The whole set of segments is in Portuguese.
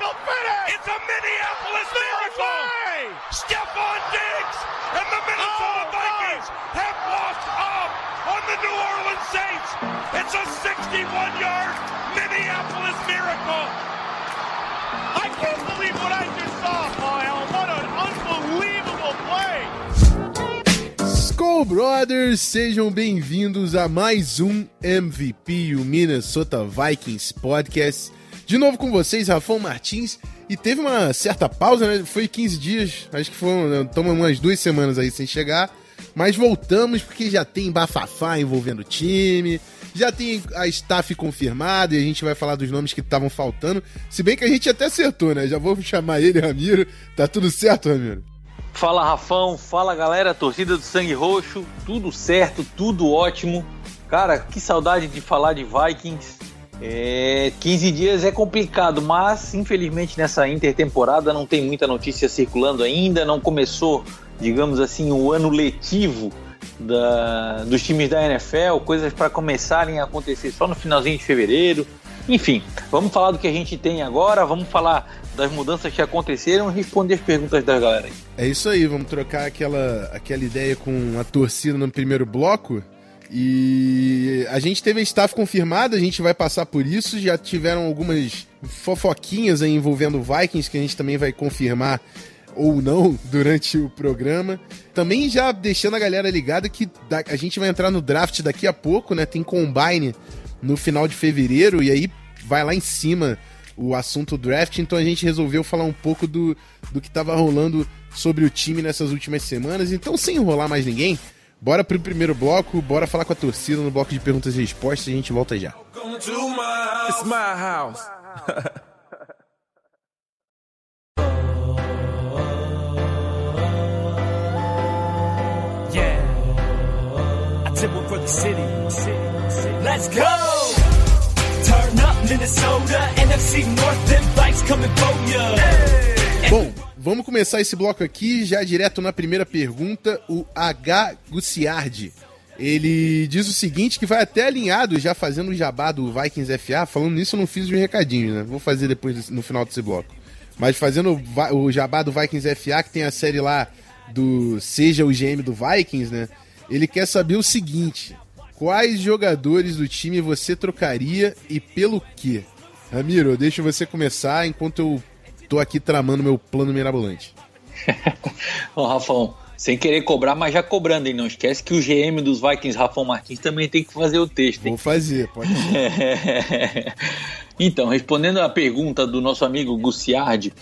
me? It's a Minneapolis miracle! Stephon Diggs and the Minnesota oh, Vikings have walked up on the New Orleans Saints. It's a 61-yard Minneapolis miracle. I can't believe what I just saw, Kyle. What an unbelievable play! Skull Brothers, sejam bem-vindos a mais um MVP, o Minnesota Vikings Podcast. De novo com vocês, Rafão Martins. E teve uma certa pausa, né? Foi 15 dias, acho que foram, estamos umas duas semanas aí sem chegar. Mas voltamos porque já tem bafafá envolvendo o time, já tem a staff confirmada e a gente vai falar dos nomes que estavam faltando. Se bem que a gente até acertou, né? Já vou chamar ele, Ramiro. Tá tudo certo, Ramiro? Fala, Rafão. Fala, galera. Torcida do Sangue Roxo. Tudo certo, tudo ótimo. Cara, que saudade de falar de Vikings. É, 15 dias é complicado, mas infelizmente nessa intertemporada não tem muita notícia circulando ainda, não começou, digamos assim, o ano letivo da, dos times da NFL, coisas para começarem a acontecer só no finalzinho de fevereiro. Enfim, vamos falar do que a gente tem agora, vamos falar das mudanças que aconteceram e responder as perguntas da galera. É isso aí, vamos trocar aquela, aquela ideia com a torcida no primeiro bloco. E a gente teve a staff confirmada, a gente vai passar por isso. Já tiveram algumas fofoquinhas aí envolvendo Vikings que a gente também vai confirmar ou não durante o programa. Também já deixando a galera ligada que a gente vai entrar no draft daqui a pouco, né? Tem combine no final de fevereiro e aí vai lá em cima o assunto draft, então a gente resolveu falar um pouco do, do que estava rolando sobre o time nessas últimas semanas. Então, sem enrolar mais ninguém, Bora pro primeiro bloco, bora falar com a torcida no bloco de perguntas e respostas e a gente volta já. It's my house. yeah. I did one for the city. Let's go! Bom, Vamos começar esse bloco aqui, já direto na primeira pergunta, o H. Guciardi. Ele diz o seguinte, que vai até alinhado, já fazendo o jabá do Vikings FA. Falando nisso, eu não fiz os recadinhos, né? Vou fazer depois, no final desse bloco. Mas fazendo o, jabá do Vikings FA, que tem a série lá do Seja o GM do Vikings, né? Ele quer saber o seguinte: quais jogadores do time você trocaria e pelo quê? Ramiro, eu deixo você começar enquanto eu tô aqui tramando meu plano mirabolante. Ô, Rafão, sem querer cobrar, mas já cobrando, hein? Não esquece que o GM dos Vikings, Rafão Martins, também tem que fazer o texto. Hein? Vou fazer, pode ser. então, respondendo à pergunta do nosso amigo Guciardi,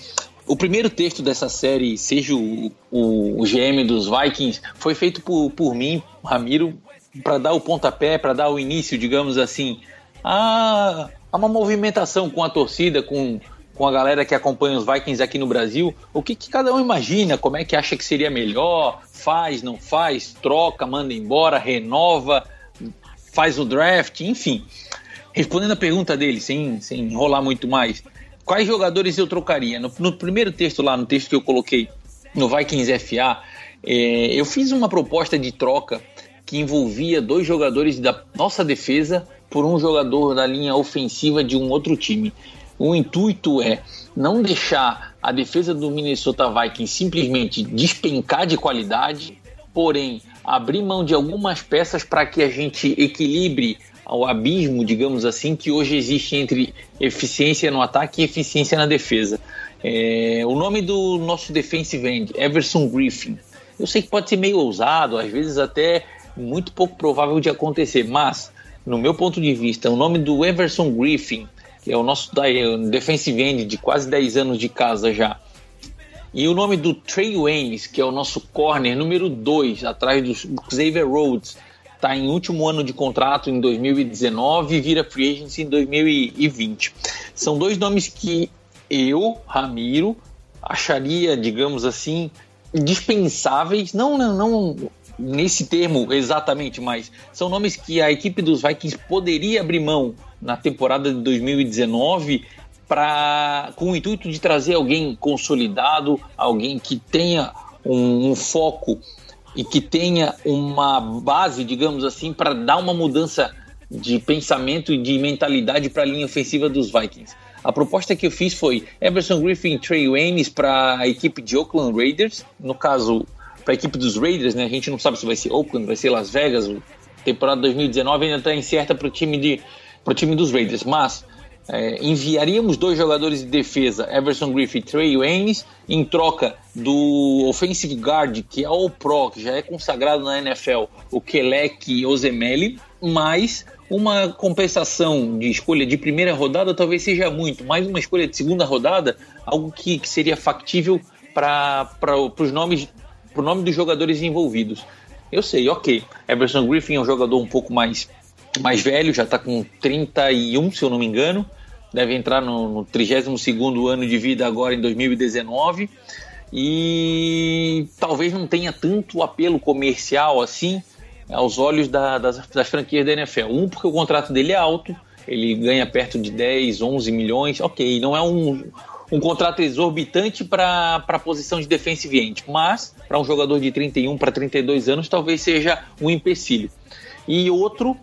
o primeiro texto dessa série, seja o, o, o GM dos Vikings, foi feito por, por mim, Ramiro, para dar o pontapé, para dar o início, digamos assim, a, a uma movimentação com a torcida, com com a galera que acompanha os Vikings aqui no Brasil, o que, que cada um imagina, como é que acha que seria melhor, faz, não faz, troca, manda embora, renova, faz o draft, enfim. Respondendo a pergunta dele, sem, sem enrolar muito mais, quais jogadores eu trocaria? No, no primeiro texto lá, no texto que eu coloquei no Vikings FA, é, eu fiz uma proposta de troca que envolvia dois jogadores da nossa defesa por um jogador da linha ofensiva de um outro time. O intuito é não deixar a defesa do Minnesota Vikings simplesmente despencar de qualidade, porém abrir mão de algumas peças para que a gente equilibre o abismo, digamos assim, que hoje existe entre eficiência no ataque e eficiência na defesa. É, o nome do nosso defensive end, Everson Griffin. Eu sei que pode ser meio ousado, às vezes até muito pouco provável de acontecer, mas no meu ponto de vista, o nome do Everson Griffin é o nosso defensive end de quase 10 anos de casa já. E o nome do Trey Waynes, que é o nosso corner número 2, atrás do Xavier Rhodes, está em último ano de contrato em 2019 e vira free agency em 2020. São dois nomes que eu, Ramiro, acharia, digamos assim, dispensáveis, não, não, não nesse termo exatamente, mas são nomes que a equipe dos Vikings poderia abrir mão na temporada de 2019 para com o intuito de trazer alguém consolidado, alguém que tenha um, um foco e que tenha uma base, digamos assim, para dar uma mudança de pensamento e de mentalidade para a linha ofensiva dos Vikings. A proposta que eu fiz foi Everson Griffin e Trey Waynes para a equipe de Oakland Raiders, no caso, para a equipe dos Raiders, né? A gente não sabe se vai ser Oakland, vai ser Las Vegas, temporada 2019 ainda está incerta para o time, de, time dos Raiders, mas é, enviaríamos dois jogadores de defesa, Everson Griffin e Trey Waynes, em troca do offensive guard, que é o Pro, que já é consagrado na NFL, o Kelek Ozemeli, mais uma compensação de escolha de primeira rodada talvez seja muito, mais uma escolha de segunda rodada, algo que, que seria factível para os nomes, para o nome dos jogadores envolvidos. Eu sei, ok. Everson Griffin é um jogador um pouco mais, mais velho, já está com 31, se eu não me engano. Deve entrar no, no 32 ano de vida agora em 2019. E talvez não tenha tanto apelo comercial assim, aos olhos da, das, das franquias da NFL. Um, porque o contrato dele é alto, ele ganha perto de 10, 11 milhões, ok, não é um, um contrato exorbitante para a posição de defensive end, mas para um jogador de 31 para 32 anos talvez seja um empecilho. E outro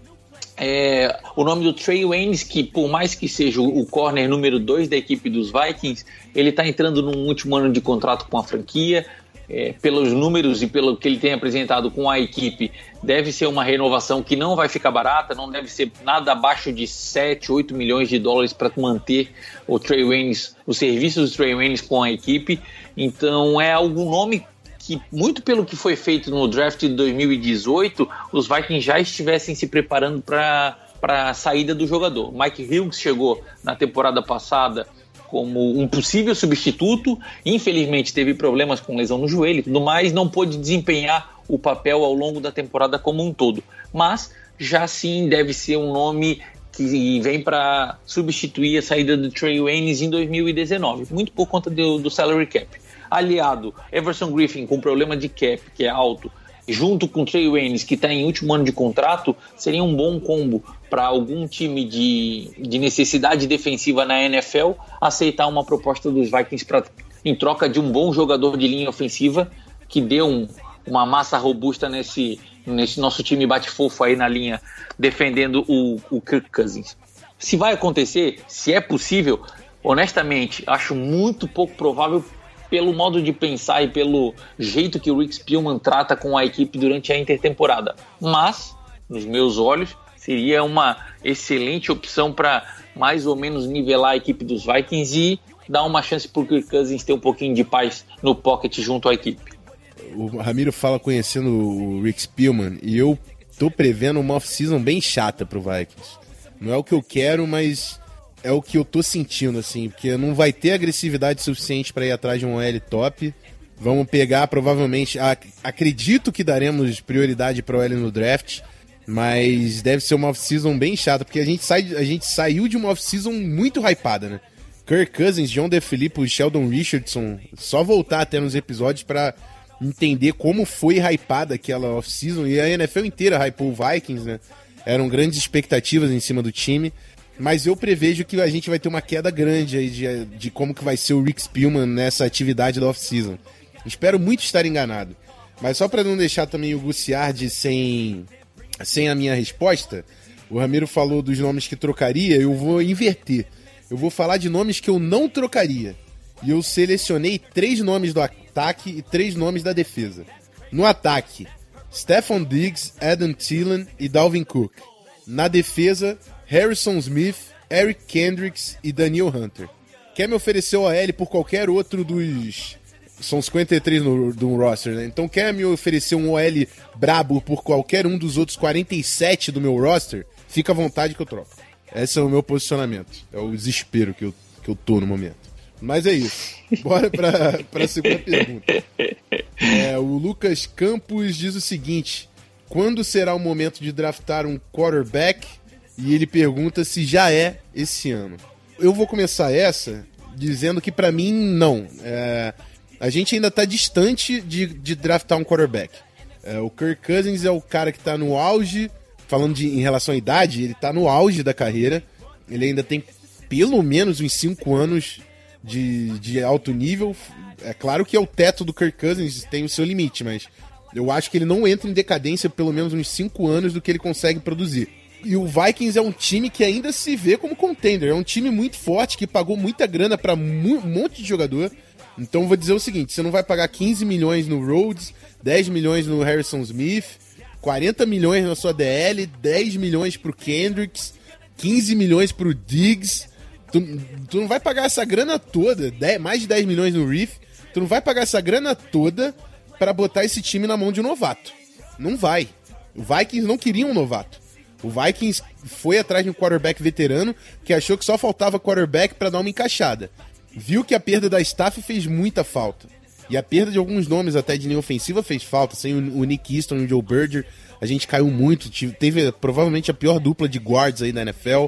é o nome do Trey Waynes, que por mais que seja o corner número 2 da equipe dos Vikings, ele está entrando num último ano de contrato com a franquia, é, pelos números e pelo que ele tem apresentado com a equipe, deve ser uma renovação que não vai ficar barata, não deve ser nada abaixo de 7, 8 milhões de dólares para manter o Trey Waynes, os serviços do Trey Waynes com a equipe. Então é algum nome que, muito pelo que foi feito no draft de 2018, os Vikings já estivessem se preparando para a saída do jogador. Mike Hughes chegou na temporada passada como um possível substituto. Infelizmente teve problemas com lesão no joelho e tudo mais, não pôde desempenhar o papel ao longo da temporada como um todo. Mas já sim deve ser um nome que vem para substituir a saída do Trey Waynes em 2019, muito por conta do, do salary cap. Aliado, Everson Griffin com problema de cap, que é alto, junto com Trey Waynes, que está em último ano de contrato, seria um bom combo para algum time de, de necessidade defensiva na NFL aceitar uma proposta dos Vikings pra, em troca de um bom jogador de linha ofensiva que dê um, uma massa robusta nesse, nesse nosso time bate-fofo aí na linha, defendendo o, o Kirk Cousins. Se vai acontecer, se é possível, honestamente, acho muito pouco provável pelo modo de pensar e pelo jeito que o Rick Spielman trata com a equipe durante a intertemporada. Mas, nos meus olhos, seria uma excelente opção para mais ou menos nivelar a equipe dos Vikings e dar uma chance para o Kirk Cousins ter um pouquinho de paz no pocket junto à equipe. O Ramiro fala conhecendo o Rick Spielman e eu tô prevendo uma off-season bem chata pro Vikings. Não é o que eu quero, mas é o que eu tô sentindo, assim, porque não vai ter agressividade suficiente para ir atrás de um L top. Vamos pegar, provavelmente, acredito que daremos prioridade para o L no draft, mas deve ser uma off-season bem chata, porque a gente, sai, a gente saiu de uma off-season muito hypada, né? Kirk Cousins, John DeFilippo Sheldon Richardson, só voltar até nos episódios para entender como foi hypada aquela off-season, e a NFL inteira hypou o Vikings, né? Eram grandes expectativas em cima do time. Mas eu prevejo que a gente vai ter uma queda grande aí de, de como que vai ser o Rick Spielman nessa atividade da off-season. Espero muito estar enganado. Mas só para não deixar também o Guciardi sem, sem a minha resposta, o Ramiro falou dos nomes que trocaria, eu vou inverter. Eu vou falar de nomes que eu não trocaria. E eu selecionei três nomes do ataque e três nomes da defesa. No ataque, Stephon Diggs, Adam Thielen e Dalvin Cook. Na defesa, Harrison Smith, Eric Kendricks e Daniel Hunter. Quer me oferecer OL por qualquer outro dos. São 53 no, do roster, né? Então quer me oferecer um OL brabo por qualquer um dos outros 47 do meu roster? Fica à vontade que eu troco. Esse é o meu posicionamento. É o desespero que eu, que eu tô no momento. Mas é isso. Bora pra, pra segunda pergunta. É, o Lucas Campos diz o seguinte: Quando será o momento de draftar um quarterback e ele pergunta se já é esse ano. Eu vou começar essa dizendo que para mim não. É, a gente ainda tá distante de, de draftar um quarterback. É, o Kirk Cousins é o cara que tá no auge, falando de, em relação à idade, ele tá no auge da carreira. Ele ainda tem pelo menos uns 5 anos de, de alto nível. É claro que é o teto do Kirk Cousins, tem o seu limite, mas eu acho que ele não entra em decadência pelo menos uns 5 anos do que ele consegue produzir. E o Vikings é um time que ainda se vê como contender. É um time muito forte, que pagou muita grana para um monte de jogador. Então vou dizer o seguinte: você não vai pagar 15 milhões no Rhodes, 10 milhões no Harrison Smith, 40 milhões na sua DL, 10 milhões pro Kendricks, 15 milhões pro Diggs. Tu, tu não vai pagar essa grana toda, 10, mais de 10 milhões no Reef. Tu não vai pagar essa grana toda para botar esse time na mão de um novato. Não vai. O Vikings não queria um novato. O Vikings foi atrás de um quarterback veterano que achou que só faltava quarterback para dar uma encaixada. Viu que a perda da staff fez muita falta. E a perda de alguns nomes até de linha ofensiva fez falta. Sem o Nick Easton e o Joe Berger, a gente caiu muito. Teve provavelmente a pior dupla de guards aí da NFL.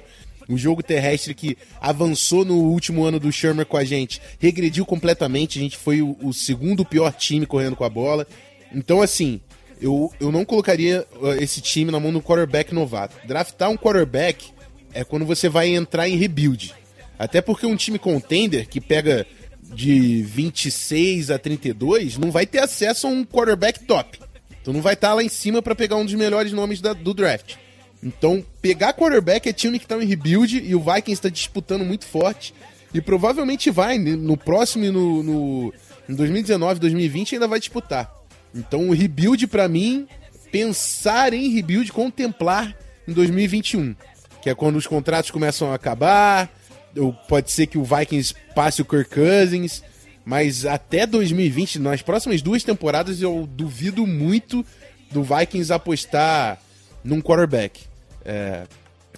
O jogo terrestre que avançou no último ano do Shermer com a gente regrediu completamente. A gente foi o, o segundo pior time correndo com a bola. Então, assim, eu, eu não colocaria uh, esse time na mão do quarterback novato. Draftar um quarterback é quando você vai entrar em rebuild. Até porque um time contender que pega de 26 a 32 não vai ter acesso a um quarterback top. Então não vai estar tá lá em cima para pegar um dos melhores nomes da, do draft. Então, pegar quarterback é time que está em rebuild e o Vikings está disputando muito forte. E provavelmente vai, no próximo no, no, em 2019, 2020 ainda vai disputar. Então o rebuild para mim, pensar em rebuild, contemplar em 2021, que é quando os contratos começam a acabar, pode ser que o Vikings passe o Kirk Cousins, mas até 2020, nas próximas duas temporadas, eu duvido muito do Vikings apostar num quarterback. É,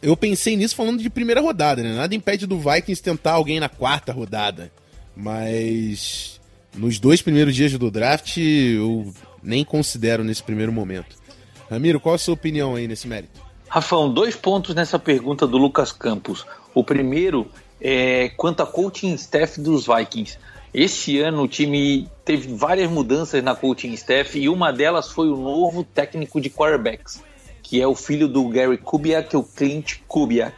eu pensei nisso falando de primeira rodada, né? Nada impede do Vikings tentar alguém na quarta rodada. Mas nos dois primeiros dias do draft, eu nem considero nesse primeiro momento. Ramiro, qual a sua opinião aí nesse mérito? Rafão, dois pontos nessa pergunta do Lucas Campos. O primeiro é quanto a coaching staff dos Vikings. Esse ano o time teve várias mudanças na coaching staff e uma delas foi o novo técnico de quarterbacks, que é o filho do Gary Kubiak, o Clint Kubiak.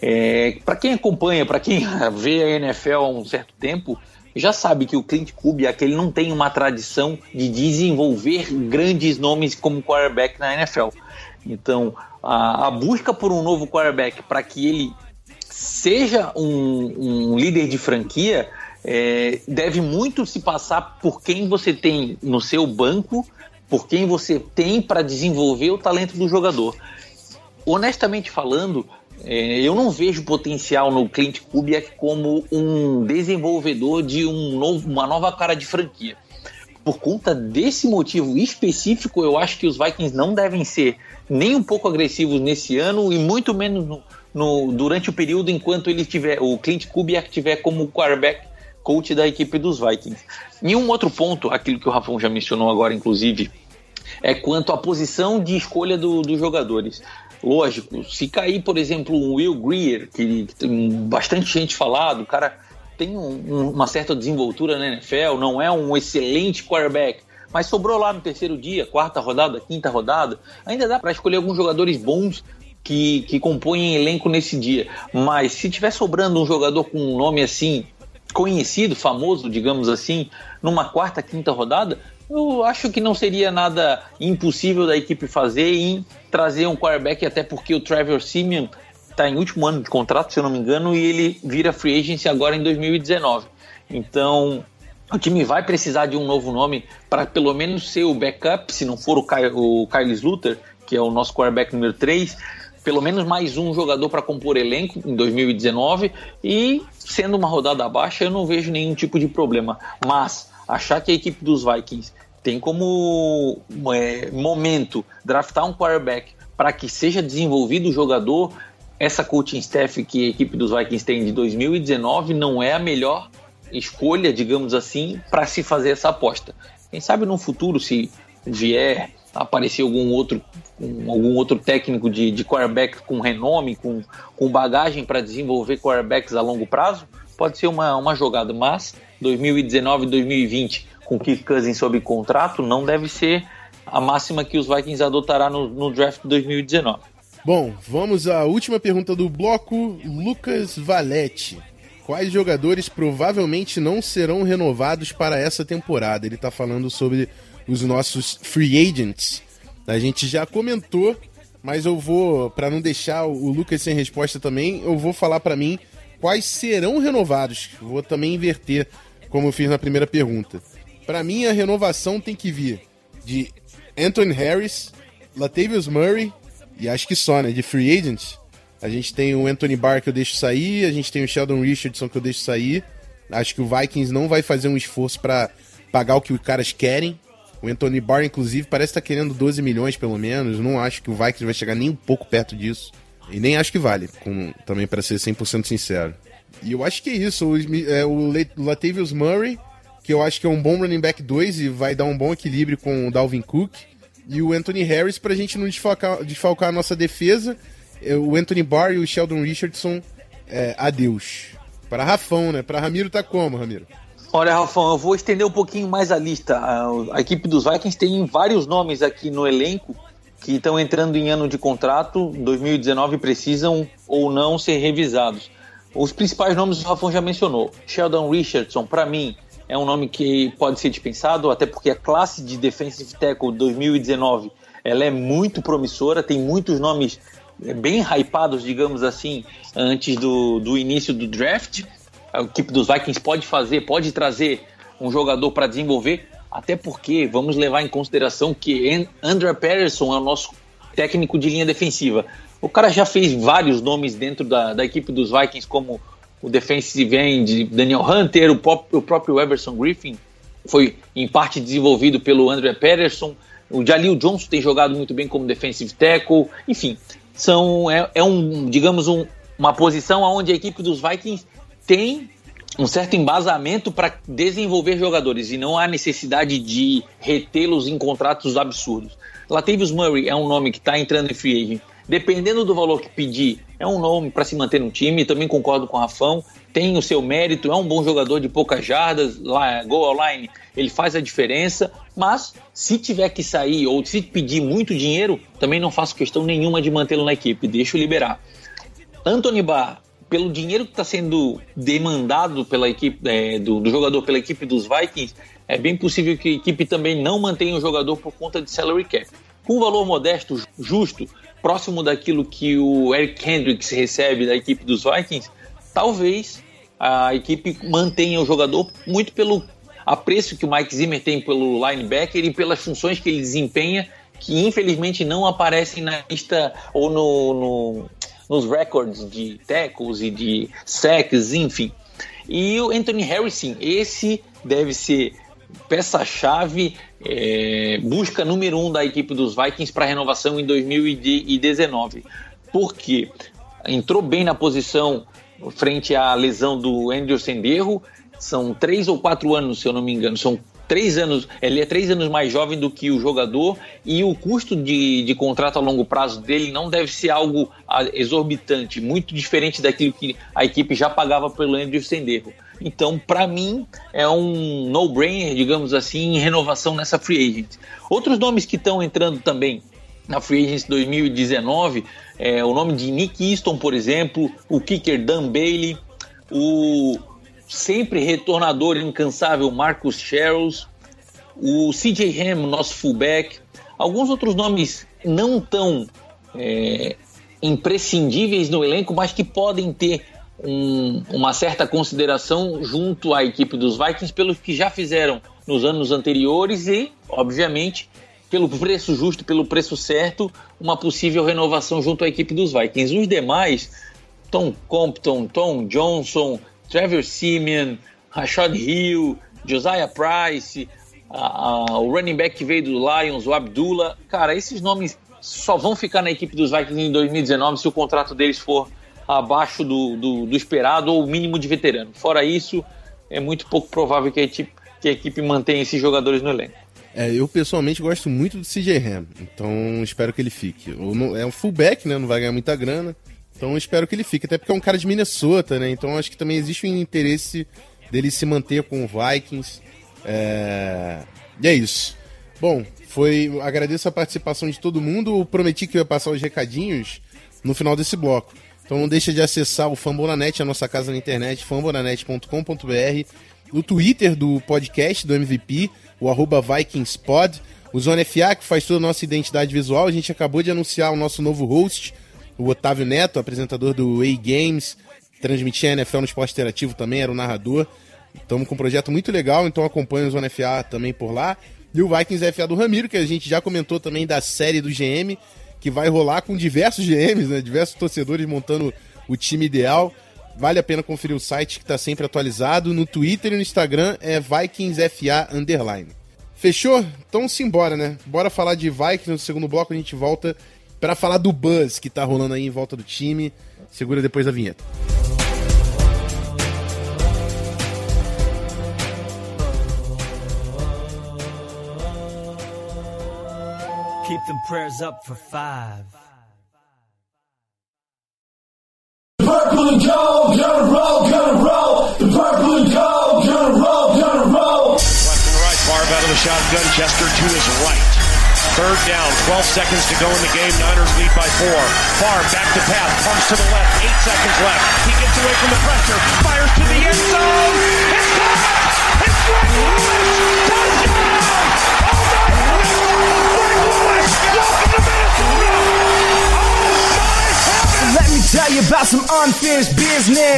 É, para quem acompanha, para quem vê a NFL há um certo tempo, já sabe que o Clint Kubiak ele não tem uma tradição de desenvolver grandes nomes como quarterback na NFL. Então, a, a busca por um novo quarterback para que ele seja um, um líder de franquia é, deve muito se passar por quem você tem no seu banco, por quem você tem para desenvolver o talento do jogador. Honestamente falando, é, eu não vejo potencial no Clint Kubiak como um desenvolvedor de um novo, uma nova cara de franquia. Por conta desse motivo específico, eu acho que os Vikings não devem ser nem um pouco agressivos nesse ano e muito menos no, no durante o período enquanto ele tiver o Clint Kubiak tiver como quarterback coach da equipe dos Vikings. E um outro ponto, aquilo que o Rafão já mencionou agora, inclusive, é quanto à posição de escolha do, dos jogadores. Lógico, se cair, por exemplo, um Will Greer, que, que tem bastante gente falado, o cara tem um, uma certa desenvoltura na NFL, não é um excelente quarterback, mas sobrou lá no terceiro dia, quarta rodada, quinta rodada, ainda dá para escolher alguns jogadores bons que, que compõem elenco nesse dia. Mas se tiver sobrando um jogador com um nome assim, conhecido, famoso, digamos assim, numa quarta, quinta rodada, eu acho que não seria nada impossível da equipe fazer em trazer um quarterback, até porque o Trevor Simeon está em último ano de contrato, se eu não me engano, e ele vira free agency agora em 2019. Então, o time vai precisar de um novo nome para pelo menos ser o backup, se não for o, Kyle, o Kyle Luther, que é o nosso quarterback número 3, pelo menos mais um jogador para compor elenco em 2019 e sendo uma rodada baixa, eu não vejo nenhum tipo de problema. Mas achar que a equipe dos Vikings tem como é, momento draftar um quarterback para que seja desenvolvido o jogador, essa coaching staff que a equipe dos Vikings tem de 2019 não é a melhor escolha, digamos assim, para se fazer essa aposta. Quem sabe no futuro, se vier aparecer algum outro, algum outro técnico de, de quarterback com renome, com, com bagagem para desenvolver quarterbacks a longo prazo, pode ser uma, uma jogada, mas 2019 2020 com Kirk Cousins sob contrato não deve ser a máxima que os Vikings adotará no, no draft de 2019. Bom, vamos à última pergunta do bloco. Lucas Valete. Quais jogadores provavelmente não serão renovados para essa temporada? Ele está falando sobre os nossos free agents. A gente já comentou, mas eu vou, para não deixar o Lucas sem resposta também, eu vou falar para mim quais serão renovados. Vou também inverter, como eu fiz na primeira pergunta. Para mim, a renovação tem que vir de Anthony Harris, Latavius Murray, e acho que só, né? De free agents. A gente tem o Anthony Barr que eu deixo sair, a gente tem o Sheldon Richardson que eu deixo sair. Acho que o Vikings não vai fazer um esforço para pagar o que os caras querem. O Anthony Barr, inclusive, parece estar tá querendo 12 milhões pelo menos. Não acho que o Vikings vai chegar nem um pouco perto disso. E nem acho que vale, com, também para ser 100% sincero. E eu acho que é isso. O, é, o Latavius Murray, que eu acho que é um bom running back 2 e vai dar um bom equilíbrio com o Dalvin Cook e o Anthony Harris para a gente não desfalcar, desfalcar a nossa defesa. É, o Anthony Barr e o Sheldon Richardson, é, adeus. Para Rafão, né? Para Ramiro tá como, Ramiro? Olha, Rafão, eu vou estender um pouquinho mais a lista. A, a equipe dos Vikings tem vários nomes aqui no elenco que estão entrando em ano de contrato, 2019 precisam ou não ser revisados. Os principais nomes o Rafão já mencionou. Sheldon Richardson, para mim, é um nome que pode ser dispensado, até porque a classe de defensive tackle 2019 ela é muito promissora, tem muitos nomes é, bem hypados, digamos assim, antes do, do início do draft. A equipe dos Vikings pode fazer, pode trazer um jogador para desenvolver, até porque vamos levar em consideração que Andrew Patterson é o nosso técnico de linha defensiva. O cara já fez vários nomes dentro da, da equipe dos Vikings, como o defensive end Daniel Hunter, o, pop, o próprio Everson Griffin foi em parte desenvolvido pelo André Patterson. O Jalil Johnson tem jogado muito bem como defensive tackle. Enfim, são é, é um, digamos, um, uma posição onde a equipe dos Vikings tem um certo embasamento para desenvolver jogadores e não há necessidade de retê-los em contratos absurdos. Latavius Murray é um nome que está entrando em free agent dependendo do valor que pedir, é um nome para se manter no time. Também concordo com o Rafão, tem o seu mérito, é um bom jogador de poucas jardas, lá, goal line, ele faz a diferença. Mas se tiver que sair ou se pedir muito dinheiro, também não faço questão nenhuma de mantê-lo na equipe, deixo liberar. Anthony Barr, pelo dinheiro que está sendo demandado pela equipe é, do, do jogador pela equipe dos Vikings, é bem possível que a equipe também não mantenha o jogador por conta de salary cap. Com um valor modesto, justo, próximo daquilo que o Eric Hendricks recebe da equipe dos Vikings, talvez a equipe mantenha o jogador muito pelo apreço que o Mike Zimmer tem pelo linebacker e pelas funções que ele desempenha, que infelizmente não aparecem na lista ou no, no nos records de tackles e de sacks, enfim. E o Anthony Harrison, esse deve ser peça-chave, é, busca número um da equipe dos Vikings para renovação em 2019. Porque entrou bem na posição frente à lesão do Andrew Senderro. São três ou quatro anos, se eu não me engano. São três anos. Ele é três anos mais jovem do que o jogador e o custo de, de contrato a longo prazo dele não deve ser algo ah, exorbitante, muito diferente daquilo que a equipe já pagava pelo Andrew Senderro. Então, para mim, é um no-brainer, digamos assim, em renovação nessa free agent. Outros nomes que estão entrando também na free agent 2019 é o nome de Nick Easton, por exemplo, o kicker Dan Bailey, o sempre retornador incansável Marcus Sherrills, o CJ Ham, nosso fullback, alguns outros nomes não tão é, imprescindíveis no elenco, mas que podem ter um, uma certa consideração junto à equipe dos Vikings pelos que já fizeram nos anos anteriores e, obviamente, pelo preço justo, pelo preço certo, uma possível renovação junto à equipe dos Vikings. Os demais, Tom Compton, Tom Johnson, Trevor Simeon, Rashad Hill, Josiah Price, a, a, o running back que veio do Lions, o Abdullah. Cara, esses nomes só vão ficar na equipe dos Vikings em 2019 se o contrato deles for abaixo do, do, do esperado ou mínimo de veterano. Fora isso, é muito pouco provável que a equipe, que a equipe mantenha esses jogadores no elenco. É, eu pessoalmente gosto muito do CJ Ham, então espero que ele fique. É um fullback, né? Não vai ganhar muita grana. Então espero que ele fique, até porque é um cara de Minnesota, né? Então acho que também existe um interesse dele se manter com o Vikings. É... E é isso. Bom, foi. Agradeço a participação de todo mundo. Eu prometi que eu ia passar os recadinhos no final desse bloco. Então não deixa de acessar o Fambonanet, a nossa casa na internet, fambonanet.com.br, o Twitter do podcast do MVP, o arroba VikingsPod, o Zona FA, que faz toda a nossa identidade visual. A gente acabou de anunciar o nosso novo host, o Otávio Neto, apresentador do A-Games, transmitia NFL no esporte interativo também, era o narrador. Estamos com um projeto muito legal, então acompanha o Zona FA também por lá. E o Vikings FA do Ramiro, que a gente já comentou também da série do GM, que vai rolar com diversos GMs, né? Diversos torcedores montando o time ideal. Vale a pena conferir o site que está sempre atualizado. No Twitter e no Instagram é VikingsFA Underline. Fechou? Então simbora, né? Bora falar de Vikings. No segundo bloco a gente volta para falar do buzz que tá rolando aí em volta do time. Segura depois da vinheta. Keep them prayers up for five. purple and gold, gonna roll, gonna roll. The purple and gold, gonna roll, gonna roll. Left and right, Favre out of the shotgun. Chester to his right. Third down, 12 seconds to go in the game. Niners lead by four. Favre back to pass, pumps to the left. Eight seconds left. He gets away from the pressure, fires to the end zone. It's caught! It's Greg Lewis! Touchdown!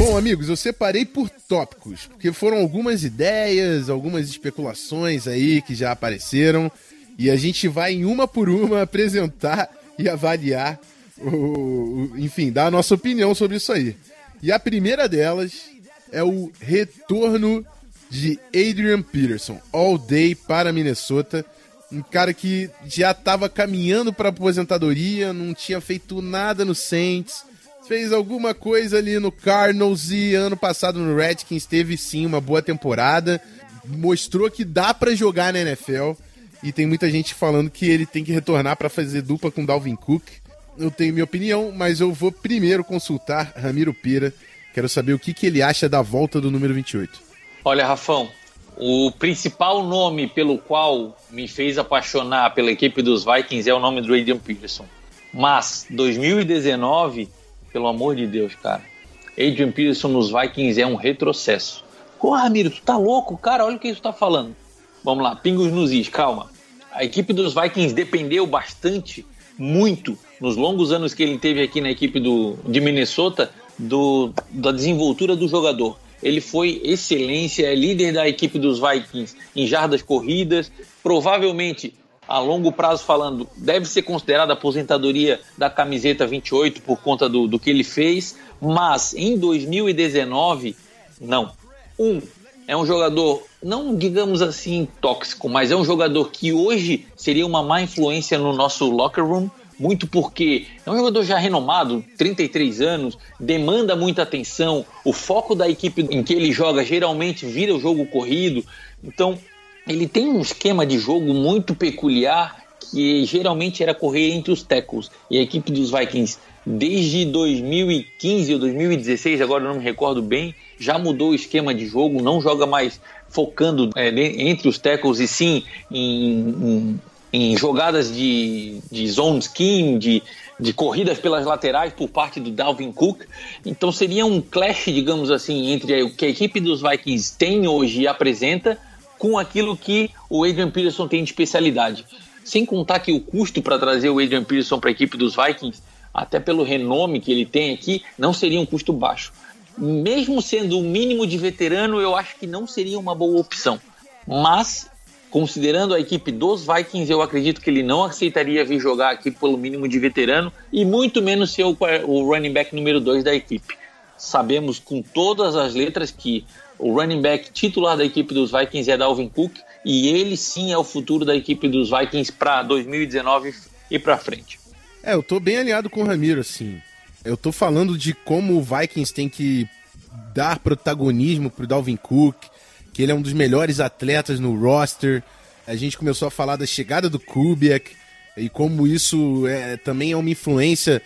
Bom, amigos, eu separei por tópicos, porque foram algumas ideias, algumas especulações aí que já apareceram, e a gente vai em uma por uma apresentar e avaliar, o, enfim, dar a nossa opinião sobre isso aí. E a primeira delas é o retorno de Adrian Peterson, all day para Minnesota. Um cara que já estava caminhando para aposentadoria, não tinha feito nada no Saints, fez alguma coisa ali no Cardinals e ano passado no Redskins teve sim uma boa temporada, mostrou que dá para jogar na NFL e tem muita gente falando que ele tem que retornar para fazer dupla com Dalvin Cook. Eu tenho minha opinião, mas eu vou primeiro consultar Ramiro Pira. Quero saber o que, que ele acha da volta do número 28. Olha, Rafão, o principal nome pelo qual me fez apaixonar pela equipe dos Vikings é o nome do Adrian Peterson. Mas 2019, pelo amor de Deus, cara, Adrian Peterson nos Vikings é um retrocesso. Pô, Ramiro, tu tá louco, cara? Olha o que isso tá falando. Vamos lá, pingos nos is, calma. A equipe dos Vikings dependeu bastante, muito, nos longos anos que ele teve aqui na equipe do, de Minnesota, do, da desenvoltura do jogador. Ele foi excelência, é líder da equipe dos Vikings em jardas corridas, provavelmente a longo prazo falando, deve ser considerada aposentadoria da camiseta 28 por conta do, do que ele fez, mas em 2019, não. Um, é um jogador, não digamos assim tóxico, mas é um jogador que hoje seria uma má influência no nosso locker room, muito porque é um jogador já renomado, 33 anos, demanda muita atenção, o foco da equipe em que ele joga geralmente vira o jogo corrido, então ele tem um esquema de jogo muito peculiar que geralmente era correr entre os tackles. E a equipe dos Vikings, desde 2015 ou 2016, agora não me recordo bem, já mudou o esquema de jogo, não joga mais focando é, entre os tackles e sim em, em, em jogadas de, de zone scheme, de, de corridas pelas laterais por parte do Dalvin Cook. Então seria um clash, digamos assim, entre o que a equipe dos Vikings tem hoje e apresenta com aquilo que o Adrian Peterson tem de especialidade. Sem contar que o custo para trazer o Adrian Peterson para a equipe dos Vikings, até pelo renome que ele tem aqui, não seria um custo baixo. Mesmo sendo o mínimo de veterano, eu acho que não seria uma boa opção. Mas, considerando a equipe dos Vikings, eu acredito que ele não aceitaria vir jogar aqui pelo mínimo de veterano e muito menos ser o, o running back número 2 da equipe. Sabemos com todas as letras que o running back titular da equipe dos Vikings é Dalvin Cook e ele sim é o futuro da equipe dos Vikings para 2019 e para frente. É, eu tô bem alinhado com o Ramiro, assim. Eu tô falando de como o Vikings tem que dar protagonismo pro Dalvin Cook, que ele é um dos melhores atletas no roster. A gente começou a falar da chegada do Kubiak e como isso é, também é uma influência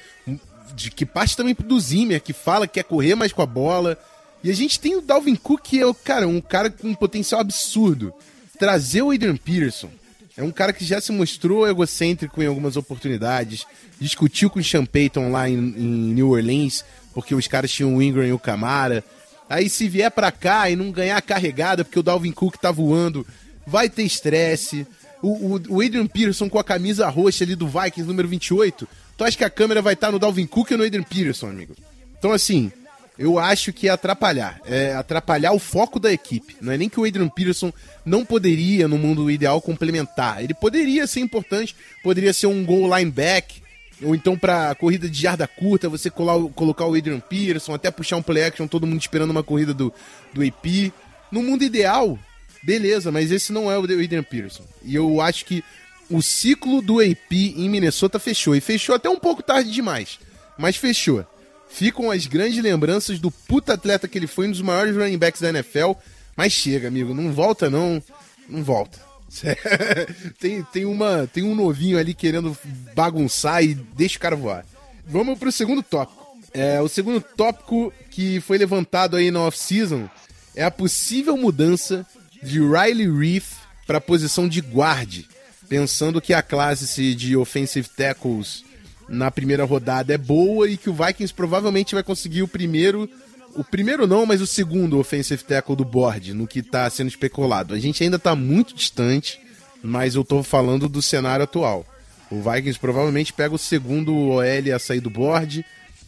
de que parte também do Zimmer, que fala que quer correr mais com a bola. E a gente tem o Dalvin Cook, que é o cara, um cara com um potencial absurdo. Trazer o Adrian Peterson. É um cara que já se mostrou egocêntrico em algumas oportunidades. Discutiu com o Sean Payton lá em, em New Orleans, porque os caras tinham o Ingram e o Camara. Aí se vier pra cá e não ganhar carregada, porque o Dalvin Cook tá voando, vai ter estresse. O, o, o Adrian Peterson com a camisa roxa ali do Vikings, número 28. Tu acha que a câmera vai estar no Dalvin Cook ou no Adrian Peterson, amigo? Então, assim, eu acho que é atrapalhar. É atrapalhar o foco da equipe. Não é nem que o Adrian Peterson não poderia, no mundo ideal, complementar. Ele poderia ser importante, poderia ser um goal lineback, ou então para corrida de jarda curta, você colocar o Adrian Peterson, até puxar um play action, todo mundo esperando uma corrida do, do AP. No mundo ideal, beleza, mas esse não é o Adrian Peterson. E eu acho que o ciclo do AP em Minnesota fechou. E fechou até um pouco tarde demais, mas fechou ficam as grandes lembranças do puta atleta que ele foi, um dos maiores running backs da NFL. Mas chega, amigo, não volta não, não volta. tem, tem, uma, tem um novinho ali querendo bagunçar e deixa o cara voar. Vamos pro segundo tópico. É, o segundo tópico que foi levantado aí na off-season é a possível mudança de Riley Reef para a posição de guarde, pensando que a classe de offensive tackles na primeira rodada é boa e que o Vikings provavelmente vai conseguir o primeiro. O primeiro não, mas o segundo offensive tackle do board, no que está sendo especulado. A gente ainda está muito distante, mas eu estou falando do cenário atual. O Vikings provavelmente pega o segundo OL a sair do board,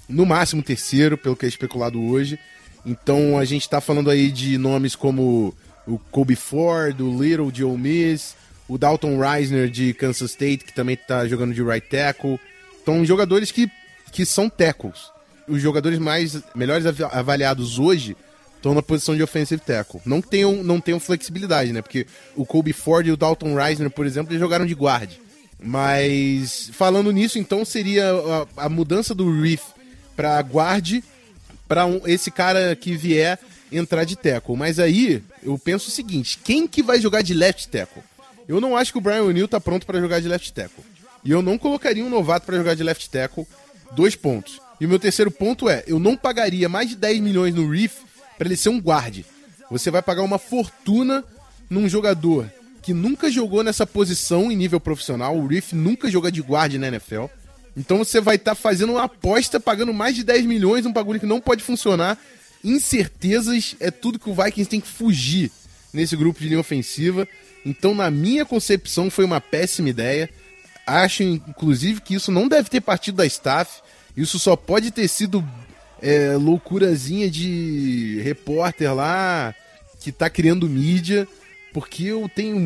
no máximo terceiro, pelo que é especulado hoje. Então a gente está falando aí de nomes como o Kobe Ford, o Little de Ole Miss, o Dalton Reisner de Kansas State, que também está jogando de right tackle. Então, jogadores que, que são tackles. Os jogadores mais melhores avaliados hoje estão na posição de offensive tackle. Não tenham, não tenham flexibilidade, né? Porque o Kobe Ford e o Dalton Reisner, por exemplo, eles jogaram de guard. Mas falando nisso, então seria a, a mudança do Reef para guard para um, esse cara que vier entrar de tackle. Mas aí eu penso o seguinte: quem que vai jogar de left tackle? Eu não acho que o Brian O'Neill tá pronto para jogar de left tackle. E eu não colocaria um novato para jogar de left tackle. Dois pontos. E o meu terceiro ponto é: eu não pagaria mais de 10 milhões no Reef para ele ser um guarde. Você vai pagar uma fortuna num jogador que nunca jogou nessa posição em nível profissional. O Reef nunca jogou de guarde na NFL. Então você vai estar tá fazendo uma aposta pagando mais de 10 milhões, um bagulho que não pode funcionar. Incertezas é tudo que o Vikings tem que fugir nesse grupo de linha ofensiva. Então, na minha concepção, foi uma péssima ideia. Acho, inclusive, que isso não deve ter partido da staff. Isso só pode ter sido é, loucurazinha de repórter lá que tá criando mídia, porque eu tenho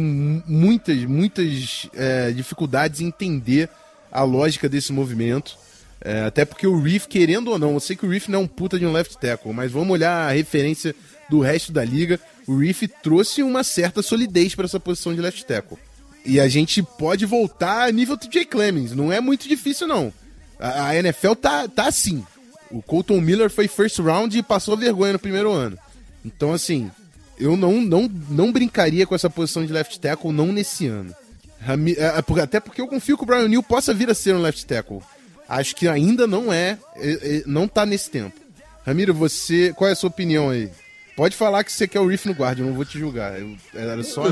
muitas, muitas é, dificuldades em entender a lógica desse movimento. É, até porque o Reef, querendo ou não, eu sei que o Reef não é um puta de um left tackle, mas vamos olhar a referência do resto da liga. O Reef trouxe uma certa solidez para essa posição de left tackle. E a gente pode voltar a nível TJ Clemens. Não é muito difícil, não. A, a NFL tá, tá assim. O Colton Miller foi first round e passou vergonha no primeiro ano. Então, assim, eu não, não, não brincaria com essa posição de left tackle, não nesse ano. Até porque eu confio que o Brian Neal possa vir a ser um left tackle. Acho que ainda não é, é não tá nesse tempo. Ramiro, você, qual é a sua opinião aí? Pode falar que você quer o Riff no guarda, eu não vou te julgar. Eu, era só.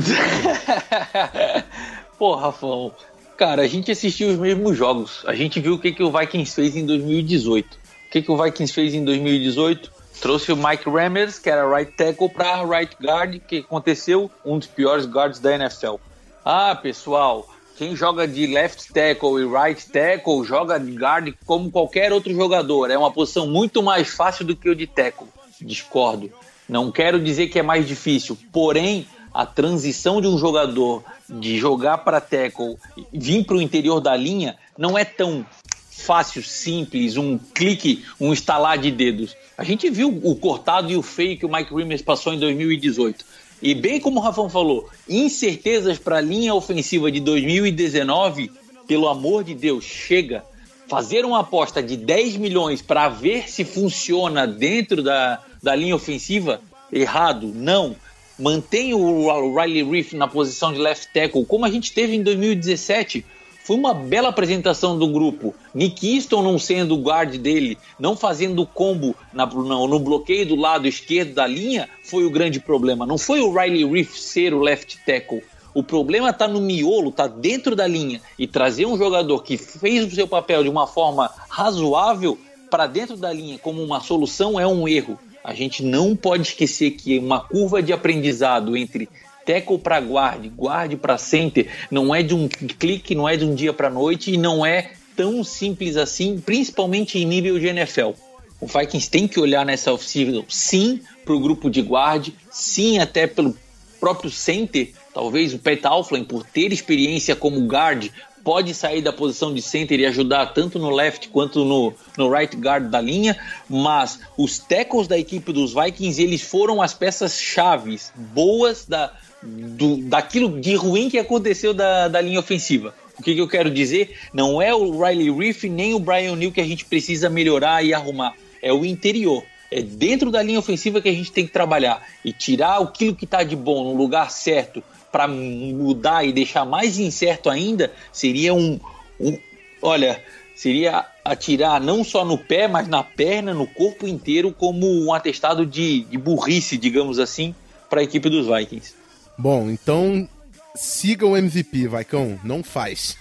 Pô, Rafão, cara, a gente assistiu os mesmos jogos. A gente viu o que, que o Vikings fez em 2018. O que, que o Vikings fez em 2018? Trouxe o Mike Rammers, que era right tackle, para right guard. Que aconteceu? Um dos piores guards da NFL. Ah, pessoal, quem joga de left tackle e right tackle joga de guard como qualquer outro jogador. É uma posição muito mais fácil do que o de tackle. Discordo. Não quero dizer que é mais difícil, porém a transição de um jogador de jogar para tackle vir para o interior da linha não é tão fácil, simples, um clique, um estalar de dedos. A gente viu o cortado e o feio que o Mike Rimmers passou em 2018. E bem como o Rafão falou, incertezas para a linha ofensiva de 2019, pelo amor de Deus, chega. Fazer uma aposta de 10 milhões para ver se funciona dentro da, da linha ofensiva? Errado, não. Mantenha o Riley Reef na posição de left tackle, como a gente teve em 2017. Foi uma bela apresentação do grupo. Nick Easton não sendo o guard dele, não fazendo combo na, no, no bloqueio do lado esquerdo da linha, foi o grande problema. Não foi o Riley Reef ser o left tackle. O problema está no miolo, está dentro da linha. E trazer um jogador que fez o seu papel de uma forma razoável para dentro da linha como uma solução é um erro. A gente não pode esquecer que uma curva de aprendizado entre tackle para guard, guard para center, não é de um clique, não é de um dia para noite e não é tão simples assim, principalmente em nível de NFL. O Vikings tem que olhar nessa off-season, sim, para o grupo de guard, sim, até pelo próprio center. Talvez o Pat Alflin, por ter experiência como guard, pode sair da posição de center e ajudar tanto no left quanto no, no right guard da linha, mas os tackles da equipe dos Vikings eles foram as peças chaves boas da, do, daquilo de ruim que aconteceu da, da linha ofensiva. O que, que, eu quero dizer? Não é o Riley Reef nem o Brian Neal que a gente precisa melhorar e arrumar. É o interior. É dentro da linha ofensiva que a gente tem que trabalhar e tirar aquilo que está de bom no lugar certo para mudar e deixar mais incerto ainda seria um, um, olha, seria atirar não só no pé, mas na perna, no corpo inteiro, como um atestado de, de burrice, digamos assim, para a equipe dos Vikings. Bom, então siga o MVP, Vaicão, não faz.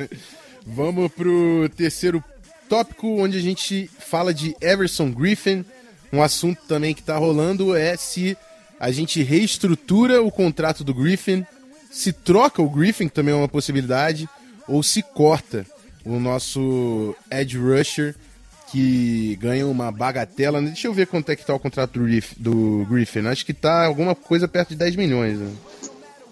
Vamos pro terceiro tópico, onde a gente fala de Everson Griffin. Um assunto também que tá rolando é se a gente reestrutura o contrato do Griffin, se troca o Griffin, que também é uma possibilidade, ou se corta o nosso Edge Rusher, que ganha uma bagatela. Deixa eu ver quanto é que tá o contrato do, Griff, do Griffin. Acho que tá alguma coisa perto de 10 milhões. Né?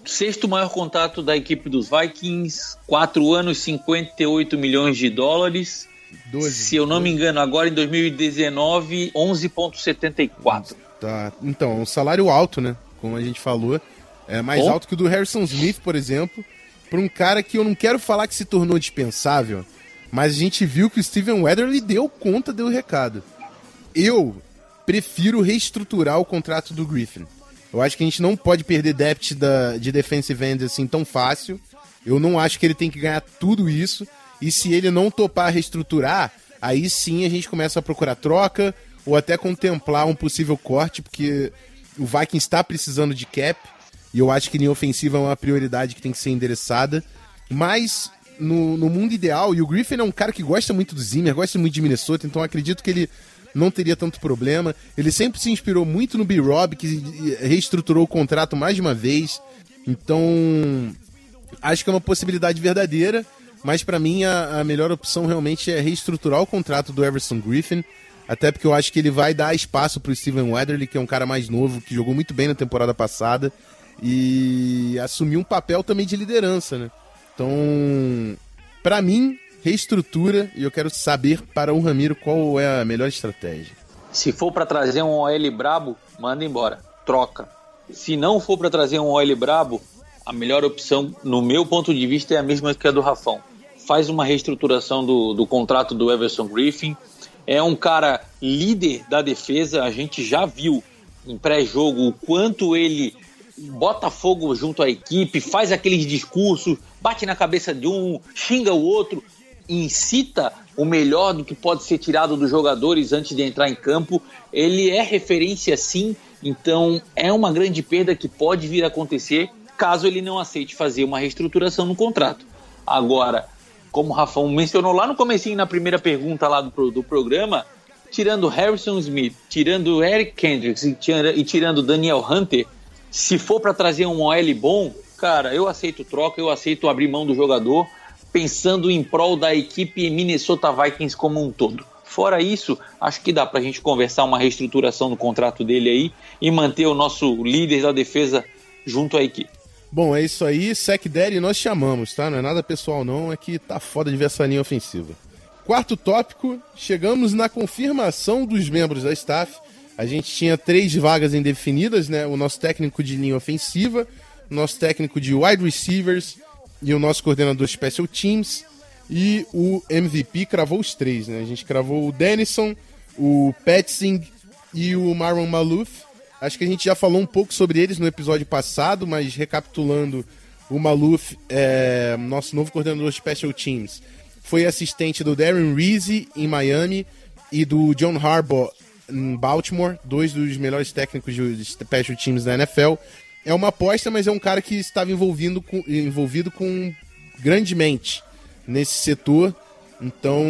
Sexto maior contrato da equipe dos Vikings, 4 anos, 58 milhões de dólares. 12, Se eu não 12. me engano, agora em 2019, 11,74. Tá. Então, um salário alto, né? Como a gente falou. É mais alto que o do Harrison Smith, por exemplo. Para um cara que eu não quero falar que se tornou dispensável, mas a gente viu que o Steven Weatherly deu conta do recado. Eu prefiro reestruturar o contrato do Griffin. Eu acho que a gente não pode perder depth da, de defensive end assim tão fácil. Eu não acho que ele tem que ganhar tudo isso. E se ele não topar reestruturar, aí sim a gente começa a procurar troca ou até contemplar um possível corte, porque o Vikings está precisando de cap. E eu acho que linha ofensiva é uma prioridade que tem que ser endereçada. Mas no, no mundo ideal, e o Griffin é um cara que gosta muito do Zimmer, gosta muito de Minnesota, então acredito que ele não teria tanto problema. Ele sempre se inspirou muito no B-Rob, que reestruturou o contrato mais de uma vez. Então, acho que é uma possibilidade verdadeira, mas para mim a, a, melhor opção realmente é reestruturar o contrato do Everson Griffin, até porque eu acho que ele vai dar espaço para o Steven Weatherly, que é um cara mais novo, que jogou muito bem na temporada passada, e assumir um papel também de liderança, né? Então, para mim, reestrutura e eu quero saber para o Ramiro qual é a melhor estratégia. Se for para trazer um OL brabo, manda embora, troca. Se não for para trazer um OL brabo, a melhor opção, no meu ponto de vista, é a mesma que a do Rafão. Faz uma reestruturação do, do contrato do Everson Griffin. É um cara líder da defesa. A gente já viu em pré-jogo o quanto ele bota fogo junto à equipe, faz aqueles discursos, bate na cabeça de um, xinga o outro, incita o melhor do que pode ser tirado dos jogadores antes de entrar em campo. Ele é referência sim, então é uma grande perda que pode vir a acontecer caso ele não aceite fazer uma reestruturação no contrato. Agora, como o Rafão mencionou lá no comecinho, na primeira pergunta lá do, do programa, tirando Harrison Smith, tirando Eric Kendricks e tirando Daniel Hunter, se for para trazer um OL bom, cara, eu aceito troca, eu aceito abrir mão do jogador, pensando em prol da equipe Minnesota Vikings como um todo. Fora isso, acho que dá para a gente conversar uma reestruturação no contrato dele aí e manter o nosso líder da defesa junto à equipe. Bom, é isso aí. Sec Daddy nós chamamos, tá? Não é nada pessoal não, é que tá foda de ver essa linha ofensiva. Quarto tópico, chegamos na confirmação dos membros da staff a gente tinha três vagas indefinidas, né? O nosso técnico de linha ofensiva, nosso técnico de wide receivers e o nosso coordenador special teams. E o MVP cravou os três, né? A gente cravou o Denison, o Petzing e o Marlon Maluf. Acho que a gente já falou um pouco sobre eles no episódio passado, mas recapitulando, o Maluf, é, nosso novo coordenador de Special Teams, foi assistente do Darren Reese em Miami e do John Harbaugh em Baltimore, dois dos melhores técnicos de Special Teams da NFL. É uma aposta, mas é um cara que estava envolvido com, envolvido com grandemente nesse setor. Então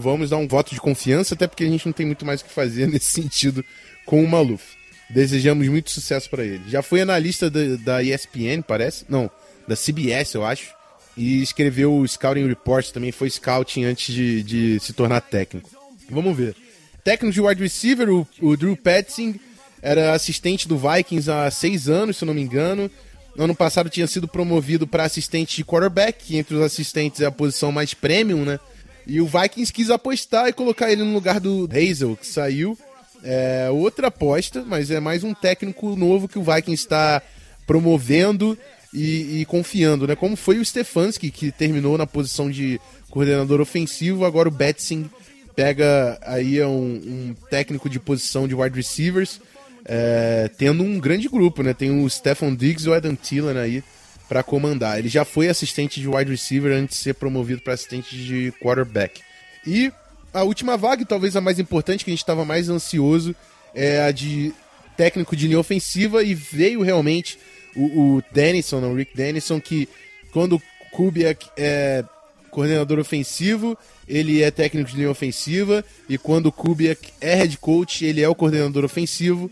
vamos dar um voto de confiança, até porque a gente não tem muito mais o que fazer nesse sentido com o Maluf. Desejamos muito sucesso para ele. Já foi analista da, da ESPN, parece? Não, da CBS, eu acho. E escreveu o Scouting Report, também foi scouting antes de, de se tornar técnico. Vamos ver. Técnico de wide receiver, o, o Drew Petzing, era assistente do Vikings há seis anos, se não me engano. No ano passado tinha sido promovido para assistente de quarterback, que entre os assistentes é a posição mais premium, né? E o Vikings quis apostar e colocar ele no lugar do Hazel, que saiu. É outra aposta, mas é mais um técnico novo que o Vikings está promovendo e, e, confiando, né? Como foi o Stefanski, que terminou na posição de coordenador ofensivo, agora o Betzing pega aí um, um técnico de posição de wide receivers é, tendo um grande grupo, né? Tem o Stefan Diggs e o Adam Thielen aí para comandar. Ele já foi assistente de wide receiver antes de ser promovido para assistente de quarterback. E a última vaga, talvez a mais importante, que a gente estava mais ansioso, é a de técnico de linha ofensiva e veio realmente o, o Dennison, o Rick Dennison, que quando o Kubiak é coordenador ofensivo, ele é técnico de linha ofensiva, e quando o Kubiak é head coach, ele é o coordenador ofensivo.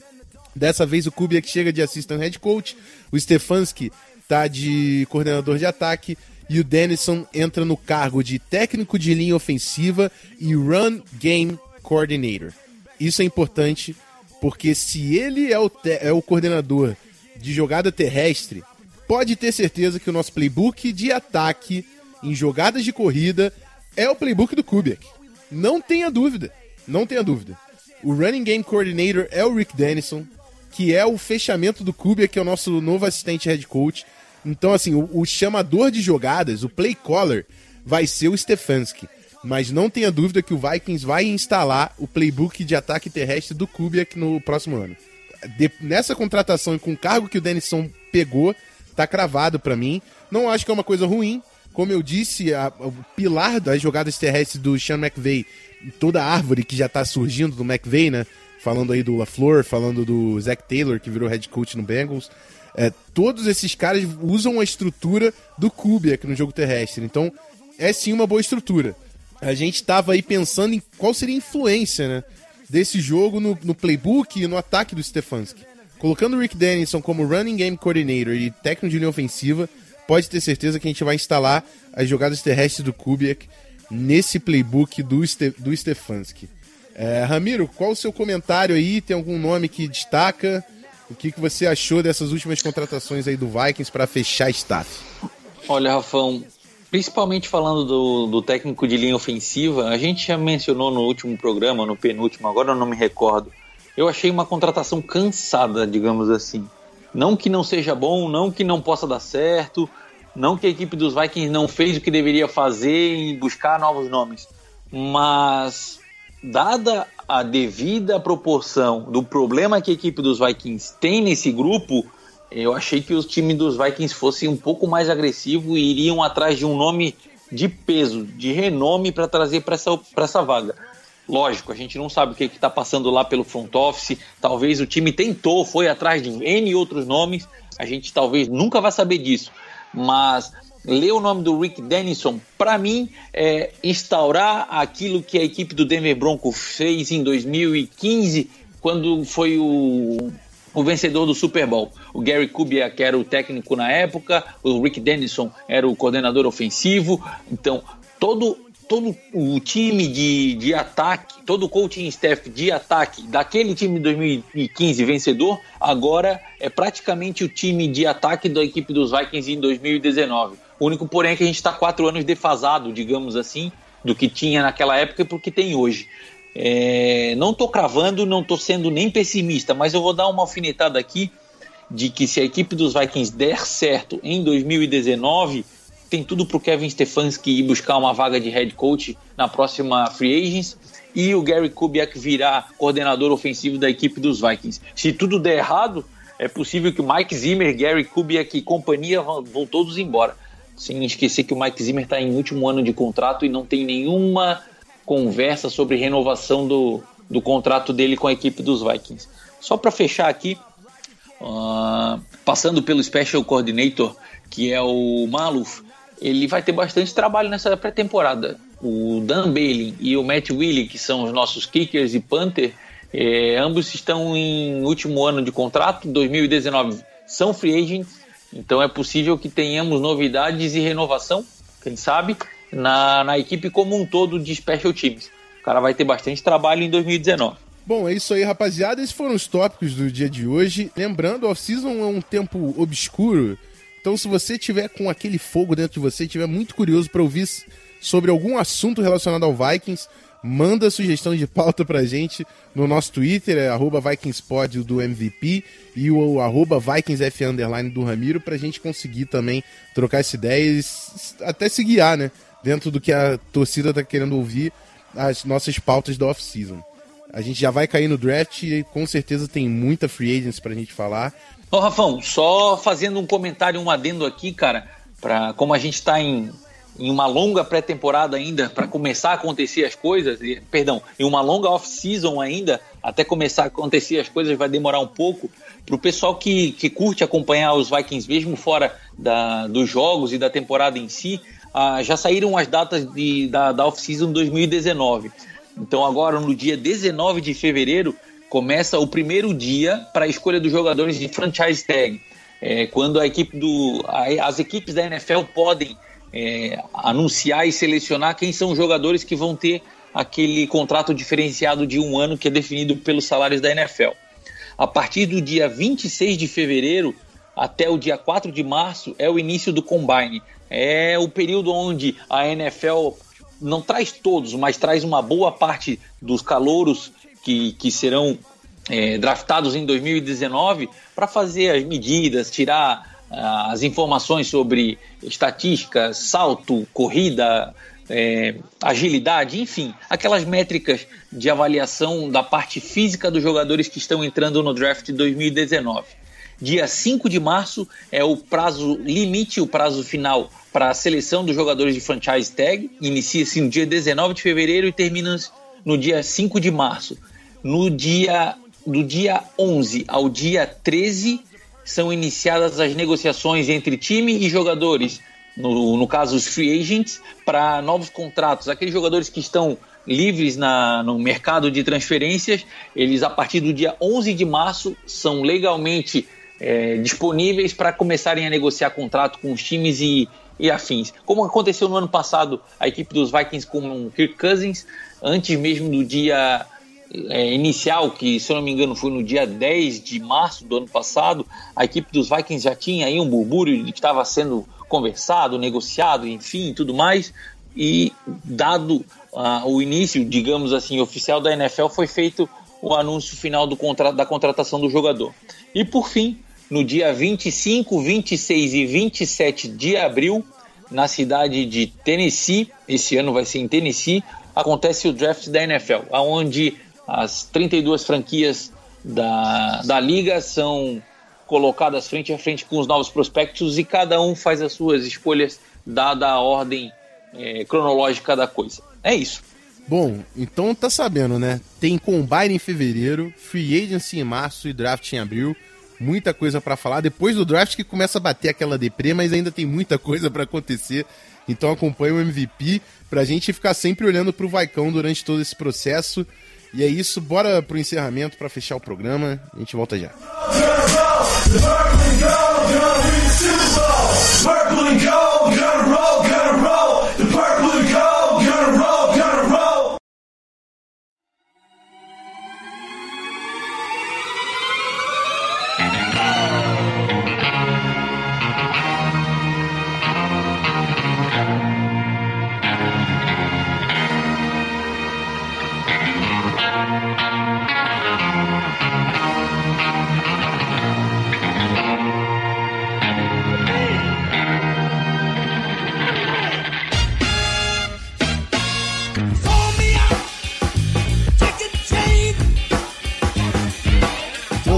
Dessa vez o Kubiak chega de assistant head coach, o Stefanski tá de coordenador de ataque e o Dennison entra no cargo de técnico de linha ofensiva e run game coordinator. Isso é importante porque se ele é o, é o coordenador de jogada terrestre, pode ter certeza que o nosso playbook de ataque em jogadas de corrida é o playbook do Kubiak. Não tenha dúvida. Não tenha dúvida. O running game coordinator é o Rick Dennison que é o fechamento do Kubiak, que é o nosso novo assistente head coach. Então, assim, o, o chamador de jogadas, o play caller, vai ser o Stefanski. Mas não tenha dúvida que o Vikings vai instalar o playbook de ataque terrestre do Kubiak no próximo ano. De, nessa contratação e com o cargo que o Denison pegou, tá cravado para mim. Não acho que é uma coisa ruim. Como eu disse, a, o pilar das jogadas terrestres do Sean McVay, toda a árvore que já tá surgindo do McVay, né? falando aí do LaFleur, falando do Zach Taylor, que virou head coach no Bengals. É, todos esses caras usam a estrutura do Kubiak no jogo terrestre. Então, é sim uma boa estrutura. A gente estava aí pensando em qual seria a influência né, desse jogo no, no playbook e no ataque do Stefanski. Colocando o Rick Dennison como running game coordinator e técnico de linha ofensiva, pode ter certeza que a gente vai instalar as jogadas terrestres do Kubiak nesse playbook do, Ste do Stefanski. É, Ramiro, qual o seu comentário aí? Tem algum nome que destaca? O que, que você achou dessas últimas contratações aí do Vikings para fechar staff? Olha, Rafão, principalmente falando do, do, técnico de linha ofensiva, a gente já mencionou no último programa, no penúltimo, agora eu não me recordo. Eu achei uma contratação cansada, digamos assim. Não que não seja bom, não que não possa dar certo, não que a equipe dos Vikings não fez o que deveria fazer em buscar novos nomes, mas dada a devida proporção do problema que a equipe dos Vikings tem nesse grupo, eu achei que o time dos Vikings fosse um pouco mais agressivo e iriam atrás de um nome de peso, de renome para trazer para essa, essa vaga. Lógico, a gente não sabe o que está passando lá pelo front office. Talvez o time tentou, foi atrás de N outros nomes. A gente talvez nunca vai saber disso. Mas ler o nome do Rick Dennison, para mim, é instaurar aquilo que a equipe do Denver Broncos fez em 2015, quando foi o, o vencedor do Super Bowl. O Gary Kubiak era o técnico na época, o Rick Dennison era o coordenador ofensivo. Então, todo todo o time de, de ataque, todo o coaching staff de ataque daquele time de 2015 vencedor, agora é praticamente o time de ataque da equipe dos Vikings em 2019. O único, porém, é que a gente está quatro anos defasado, digamos assim, do que tinha naquela época e do que tem hoje. É, não estou cravando, não estou sendo nem pessimista, mas eu vou dar uma alfinetada aqui de que se a equipe dos Vikings der certo em 2019, tem tudo para o Kevin Stefanski ir buscar uma vaga de head coach na próxima Free Agents e o Gary Kubiak virar coordenador ofensivo da equipe dos Vikings. Se tudo der errado, é possível que Mike Zimmer, Gary Kubiak e companhia vão todos embora. Sem esquecer que o Mike Zimmer está em último ano de contrato e não tem nenhuma conversa sobre renovação do, do contrato dele com a equipe dos Vikings. Só para fechar aqui, uh, passando pelo Special Coordinator, que é o Maluf, ele vai ter bastante trabalho nessa pré-temporada. O Dan Bailey e o Matt Willie, que são os nossos kickers e punter, é, ambos estão em último ano de contrato, 2019 são free agents, então é possível que tenhamos novidades e renovação, quem sabe, na, na equipe como um todo de special teams. O cara vai ter bastante trabalho em 2019. Bom, é isso aí, rapaziada. Esses foram os tópicos do dia de hoje. Lembrando, off-season é um tempo obscuro. Então, se você tiver com aquele fogo dentro de você, tiver muito curioso para ouvir sobre algum assunto relacionado ao Vikings, manda sugestão de pauta pra gente no nosso Twitter, é arroba VikingsPod do MVP e o arroba VikingsF underline do Ramiro, pra gente conseguir também trocar essa ideia e até se guiar, né? Dentro do que a torcida tá querendo ouvir, as nossas pautas da off-season. A gente já vai cair no draft e com certeza tem muita free agency pra gente falar. Ô, Rafão, só fazendo um comentário, um adendo aqui, cara, para como a gente está em, em uma longa pré-temporada ainda para começar a acontecer as coisas, e, perdão, em uma longa off-season ainda, até começar a acontecer as coisas vai demorar um pouco. Para o pessoal que, que curte acompanhar os Vikings mesmo fora da, dos jogos e da temporada em si, ah, já saíram as datas de, da, da off-season 2019. Então agora no dia 19 de fevereiro começa o primeiro dia para a escolha dos jogadores de franchise tag. É, quando a equipe do, a, as equipes da NFL podem é, anunciar e selecionar quem são os jogadores que vão ter aquele contrato diferenciado de um ano que é definido pelos salários da NFL. A partir do dia 26 de fevereiro até o dia 4 de março é o início do combine. É o período onde a NFL não traz todos, mas traz uma boa parte dos calouros que, que serão é, draftados em 2019 para fazer as medidas, tirar as informações sobre estatística, salto, corrida, é, agilidade, enfim, aquelas métricas de avaliação da parte física dos jogadores que estão entrando no draft de 2019. Dia 5 de março é o prazo limite, o prazo final para a seleção dos jogadores de franchise tag. Inicia-se no dia 19 de fevereiro e termina no dia 5 de março. No dia, do dia 11 ao dia 13 são iniciadas as negociações entre time e jogadores, no, no caso os free agents, para novos contratos. Aqueles jogadores que estão livres na, no mercado de transferências, eles a partir do dia 11 de março são legalmente é, disponíveis para começarem a negociar contrato com os times e, e afins. Como aconteceu no ano passado, a equipe dos Vikings com o Kirk Cousins, antes mesmo do dia é, inicial, que se eu não me engano foi no dia 10 de março do ano passado, a equipe dos Vikings já tinha aí um burbúrio de que estava sendo conversado, negociado, enfim, tudo mais. E dado uh, o início, digamos assim, oficial da NFL, foi feito o anúncio final contra da contratação do jogador. E por fim, no dia 25, 26 e 27 de abril, na cidade de Tennessee, esse ano vai ser em Tennessee, acontece o draft da NFL, onde as 32 franquias da, da liga são colocadas frente a frente com os novos prospectos e cada um faz as suas escolhas dada a ordem é, cronológica da coisa. É isso. Bom, então tá sabendo, né? Tem combine em fevereiro, free agency em março e draft em abril. Muita coisa para falar. Depois do draft que começa a bater aquela deprê, mas ainda tem muita coisa para acontecer. Então acompanha o MVP pra gente ficar sempre olhando pro Vaicão durante todo esse processo. E é isso, bora pro encerramento para fechar o programa. A gente volta já. Gonna roll, gonna roll.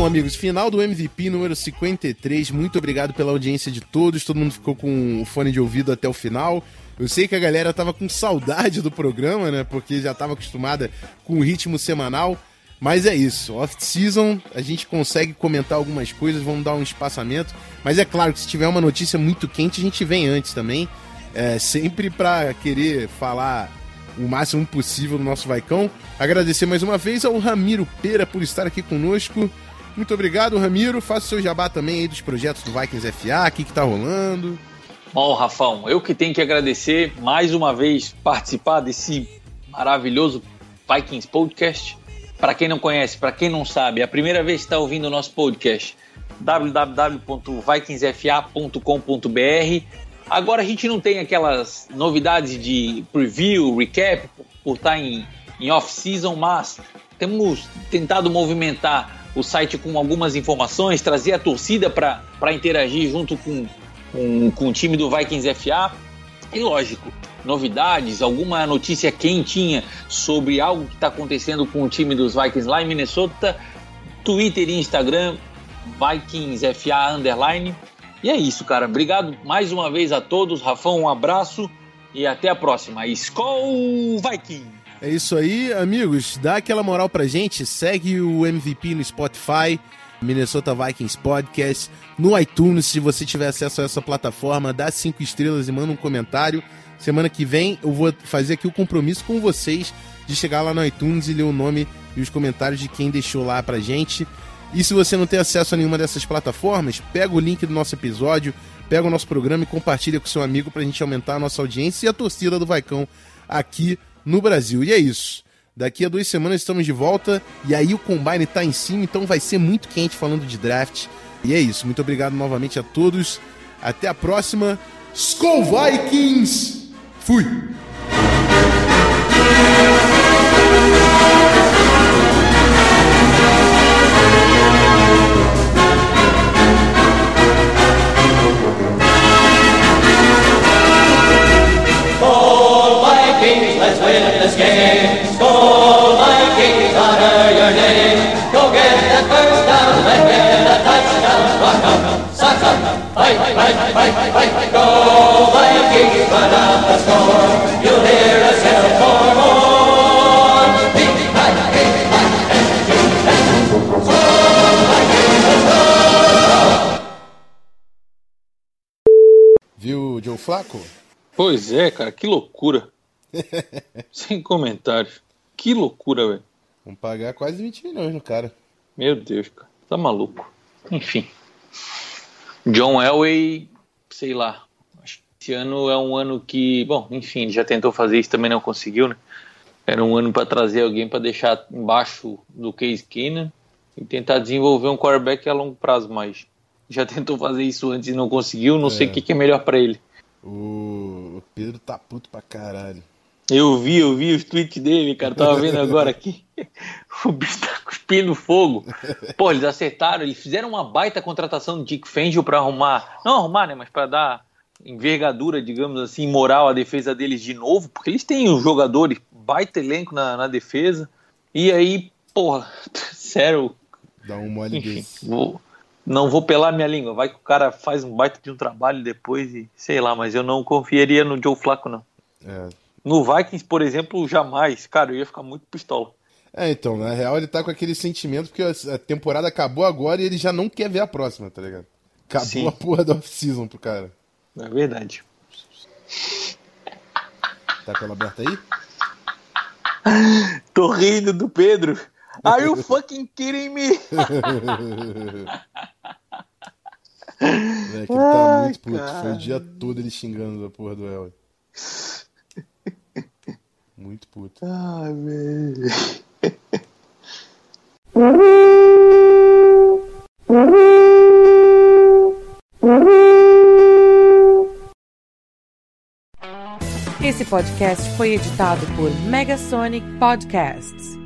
Amigos, final do MVP número 53. Muito obrigado pela audiência de todos. Todo mundo ficou com o fone de ouvido até o final. Eu sei que a galera tava com saudade do programa, né? Porque já tava acostumada com o ritmo semanal. Mas é isso, off-season, a gente consegue comentar algumas coisas, vamos dar um espaçamento. Mas é claro que se tiver uma notícia muito quente, a gente vem antes também. É, sempre para querer falar o máximo possível do nosso Vaicão. Agradecer mais uma vez ao Ramiro Pera por estar aqui conosco. Muito obrigado, Ramiro. Faça o seu jabá também aí dos projetos do Vikings FA, o que, que tá rolando. Bom, Rafão, eu que tenho que agradecer mais uma vez participar desse maravilhoso Vikings Podcast. Para quem não conhece, para quem não sabe, é a primeira vez que está ouvindo o nosso podcast, www.vikingsfa.com.br. Agora a gente não tem aquelas novidades de preview, recap, por estar em, em off-season, mas temos tentado movimentar o site com algumas informações, trazer a torcida para interagir junto com, com, com o time do Vikings FA. E lógico, novidades, alguma notícia quentinha sobre algo que está acontecendo com o time dos Vikings lá em Minnesota, Twitter e Instagram, Vikings FA Underline. E é isso, cara. Obrigado mais uma vez a todos. Rafão, um abraço e até a próxima. Skol Viking! É isso aí, amigos. Dá aquela moral pra gente. Segue o MVP no Spotify, Minnesota Vikings Podcast, no iTunes, se você tiver acesso a essa plataforma. Dá cinco estrelas e manda um comentário. Semana que vem eu vou fazer aqui o compromisso com vocês de chegar lá no iTunes e ler o nome e os comentários de quem deixou lá pra gente. E se você não tem acesso a nenhuma dessas plataformas, pega o link do nosso episódio, pega o nosso programa e compartilha com seu amigo pra gente aumentar a nossa audiência e a torcida do Vaicão aqui no Brasil. E é isso. Daqui a duas semanas estamos de volta e aí o Combine tá em cima, então vai ser muito quente falando de draft. E é isso. Muito obrigado novamente a todos. Até a próxima. Skull Vikings! Fui! Win this game. Skol Vikings, honor your name. Go get that first down, let get touchdown. 'em, sock 'em, fight, fight, fight, fight. Go Vikings, run up the score. You'll hear us yell for more. Beat, beat, and and. Viu Joe Flaco? Pois é, cara, que loucura. Sem comentários. Que loucura, velho. Vamos pagar quase 20 milhões no cara. Meu Deus, cara. Tá maluco. Enfim. John Elway, sei lá. Acho que esse ano é um ano que. Bom, enfim, ele já tentou fazer isso também não conseguiu, né? Era um ano para trazer alguém para deixar embaixo do Case Keenum e tentar desenvolver um quarterback a longo prazo, mas já tentou fazer isso antes e não conseguiu. Não sei o que, que é melhor para ele. O Pedro tá puto pra caralho. Eu vi, eu vi os tweets dele, cara. Tava vendo agora aqui. O bicho tá cuspindo fogo. Pô, eles acertaram, eles fizeram uma baita contratação do Dick Fangio pra arrumar. Não arrumar, né? Mas pra dar envergadura, digamos assim, moral à defesa deles de novo, porque eles têm os jogadores, baita elenco na, na defesa. E aí, porra, sério, Dá um mole enfim, desse. vou, não vou pelar minha língua. Vai que o cara faz um baita de um trabalho depois e sei lá, mas eu não confiaria no Joe Flaco, não. É. No Vikings, por exemplo, jamais. Cara, eu ia ficar muito pistola. É, então, na real ele tá com aquele sentimento porque a temporada acabou agora e ele já não quer ver a próxima, tá ligado? Acabou Sim. a porra da off-season pro cara. É verdade. Tá com ela aberta aí? Tô rindo do Pedro. Are you fucking kidding me? Moleque, ele tá muito puto. Foi o dia todo ele xingando a porra do El. Muito puto. Ai, velho. Esse podcast foi editado por Megasonic Podcasts.